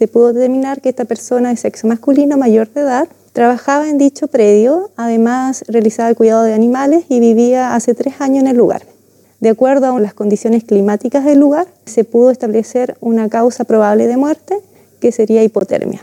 se pudo determinar que esta persona de sexo masculino mayor de edad trabajaba en dicho predio, además realizaba el cuidado de animales y vivía hace tres años en el lugar. De acuerdo a las condiciones climáticas del lugar, se pudo establecer una causa probable de muerte, que sería hipotermia.